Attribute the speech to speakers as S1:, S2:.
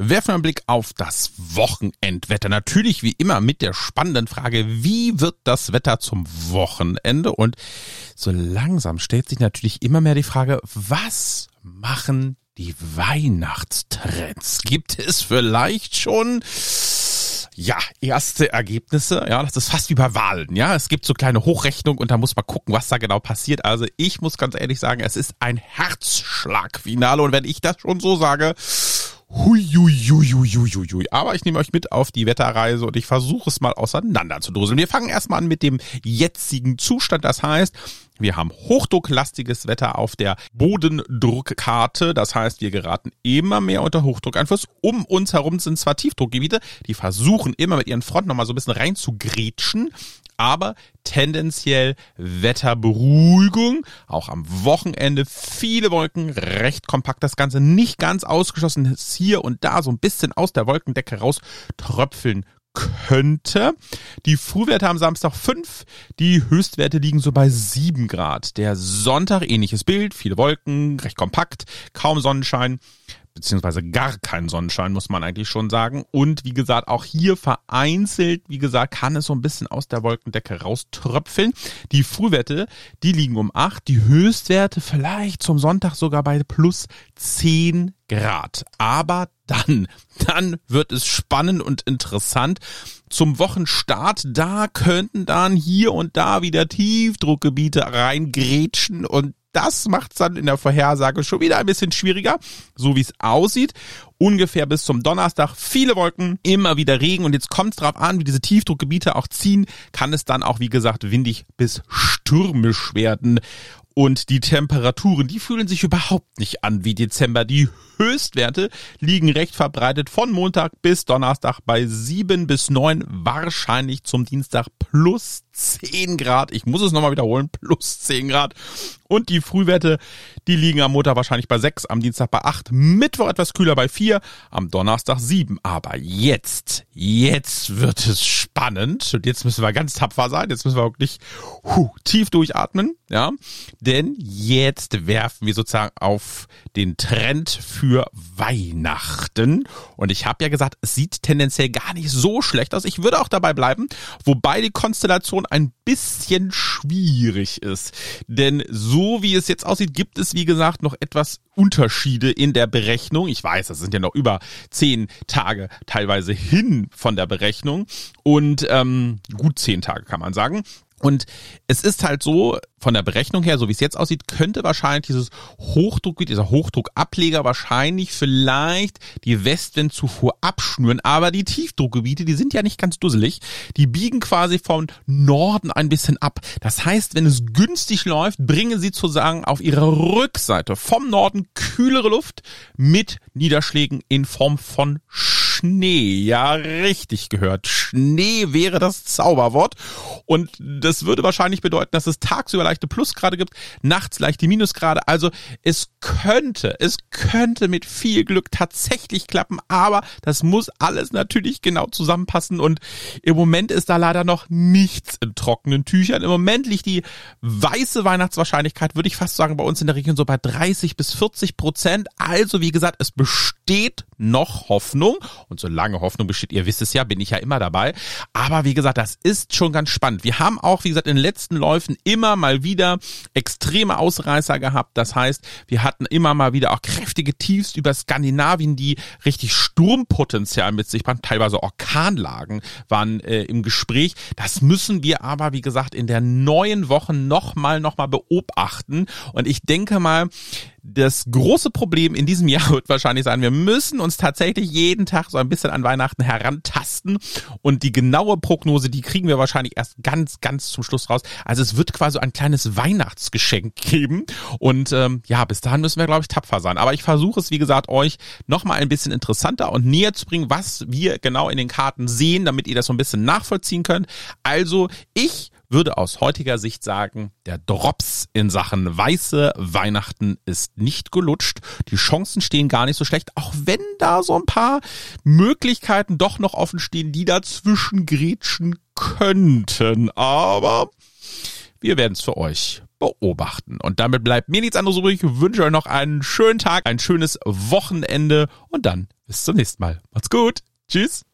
S1: Werfen wir einen Blick auf das Wochenendwetter. Natürlich wie immer mit der spannenden Frage, wie wird das Wetter zum Wochenende? Und so langsam stellt sich natürlich immer mehr die Frage, was machen die Weihnachtstrends? Gibt es vielleicht schon ja, erste Ergebnisse, ja, das ist fast wie bei Wahlen, ja. Es gibt so kleine Hochrechnungen und da muss man gucken, was da genau passiert. Also ich muss ganz ehrlich sagen, es ist ein Herzschlagfinale und wenn ich das schon so sage, Hui, hui, hui, hui, hui, hui. Aber ich nehme euch mit auf die Wetterreise und ich versuche es mal auseinander zu dröseln. Wir fangen erstmal an mit dem jetzigen Zustand. Das heißt, wir haben hochdrucklastiges Wetter auf der Bodendruckkarte. Das heißt, wir geraten immer mehr unter Hochdruckeinfluss. Um uns herum sind zwar Tiefdruckgebiete, die versuchen immer mit ihren Fronten nochmal so ein bisschen reinzugrätschen aber tendenziell Wetterberuhigung. Auch am Wochenende viele Wolken, recht kompakt das Ganze, nicht ganz ausgeschlossen, ist hier und da so ein bisschen aus der Wolkendecke raus tröpfeln könnte. Die Frühwerte am Samstag 5, die Höchstwerte liegen so bei 7 Grad. Der Sonntag ähnliches Bild, viele Wolken, recht kompakt, kaum Sonnenschein beziehungsweise gar kein Sonnenschein, muss man eigentlich schon sagen. Und wie gesagt, auch hier vereinzelt, wie gesagt, kann es so ein bisschen aus der Wolkendecke rauströpfeln. Die Frühwerte, die liegen um acht, die Höchstwerte vielleicht zum Sonntag sogar bei plus zehn Grad. Aber dann, dann wird es spannend und interessant. Zum Wochenstart, da könnten dann hier und da wieder Tiefdruckgebiete reingrätschen und das macht es dann in der Vorhersage schon wieder ein bisschen schwieriger, so wie es aussieht. Ungefähr bis zum Donnerstag viele Wolken, immer wieder Regen und jetzt kommt es darauf an, wie diese Tiefdruckgebiete auch ziehen, kann es dann auch, wie gesagt, windig bis stürmisch werden. Und die Temperaturen, die fühlen sich überhaupt nicht an wie Dezember. Die Höchstwerte liegen recht verbreitet von Montag bis Donnerstag bei sieben bis neun, wahrscheinlich zum Dienstag plus zehn Grad. Ich muss es nochmal wiederholen, plus zehn Grad. Und die Frühwerte, die liegen am Montag wahrscheinlich bei sechs, am Dienstag bei acht, Mittwoch etwas kühler bei vier, am Donnerstag sieben. Aber jetzt, jetzt wird es spannend. Und jetzt müssen wir ganz tapfer sein. Jetzt müssen wir wirklich huh, tief durchatmen, ja. Denn jetzt werfen wir sozusagen auf den Trend für Weihnachten. Und ich habe ja gesagt, es sieht tendenziell gar nicht so schlecht aus. Ich würde auch dabei bleiben, wobei die Konstellation ein bisschen schwierig ist. Denn so wie es jetzt aussieht, gibt es, wie gesagt, noch etwas Unterschiede in der Berechnung. Ich weiß, das sind ja noch über zehn Tage teilweise hin von der Berechnung. Und ähm, gut zehn Tage kann man sagen. Und es ist halt so, von der Berechnung her, so wie es jetzt aussieht, könnte wahrscheinlich dieses Hochdruckgebiet, dieser Hochdruckableger wahrscheinlich vielleicht die Westwindzufuhr abschnüren. Aber die Tiefdruckgebiete, die sind ja nicht ganz dusselig. Die biegen quasi von Norden ein bisschen ab. Das heißt, wenn es günstig läuft, bringen sie sozusagen auf ihrer Rückseite vom Norden kühlere Luft mit Niederschlägen in Form von Schnee. Ja, richtig gehört. Schnee wäre das Zauberwort. Und das würde wahrscheinlich bedeuten, dass es tagsüber leichte Plusgrade gibt, nachts leichte Minusgrade. Also es könnte, es könnte mit viel Glück tatsächlich klappen, aber das muss alles natürlich genau zusammenpassen. Und im Moment ist da leider noch nichts in trockenen Tüchern. Im Moment liegt die weiße Weihnachtswahrscheinlichkeit, würde ich fast sagen, bei uns in der Region so bei 30 bis 40 Prozent. Also wie gesagt, es besteht noch Hoffnung. Und solange Hoffnung besteht, ihr wisst es ja, bin ich ja immer dabei. Aber wie gesagt, das ist schon ganz spannend. Wir haben auch, wie gesagt, in den letzten Läufen immer mal wieder extreme Ausreißer gehabt. Das heißt, wir hatten immer mal wieder auch kräftige Tiefs über Skandinavien, die richtig Sturmpotenzial mit sich brachten. Teilweise Orkanlagen waren äh, im Gespräch. Das müssen wir aber, wie gesagt, in der neuen Woche nochmal, nochmal beobachten. Und ich denke mal, das große Problem in diesem Jahr wird wahrscheinlich sein, wir müssen uns tatsächlich jeden Tag so ein bisschen an Weihnachten herantasten und die genaue Prognose, die kriegen wir wahrscheinlich erst ganz, ganz zum Schluss raus. Also es wird quasi ein kleines Weihnachtsgeschenk geben und ähm, ja, bis dahin müssen wir, glaube ich, tapfer sein. Aber ich versuche es, wie gesagt, euch nochmal ein bisschen interessanter und näher zu bringen, was wir genau in den Karten sehen, damit ihr das so ein bisschen nachvollziehen könnt. Also ich würde aus heutiger Sicht sagen, der Drops in Sachen weiße Weihnachten ist nicht gelutscht. Die Chancen stehen gar nicht so schlecht, auch wenn da so ein paar Möglichkeiten doch noch offen stehen, die dazwischen grätschen könnten. Aber wir werden es für euch beobachten. Und damit bleibt mir nichts anderes übrig. Ich wünsche euch noch einen schönen Tag, ein schönes Wochenende und dann Bis zum nächsten Mal. Macht's gut. Tschüss.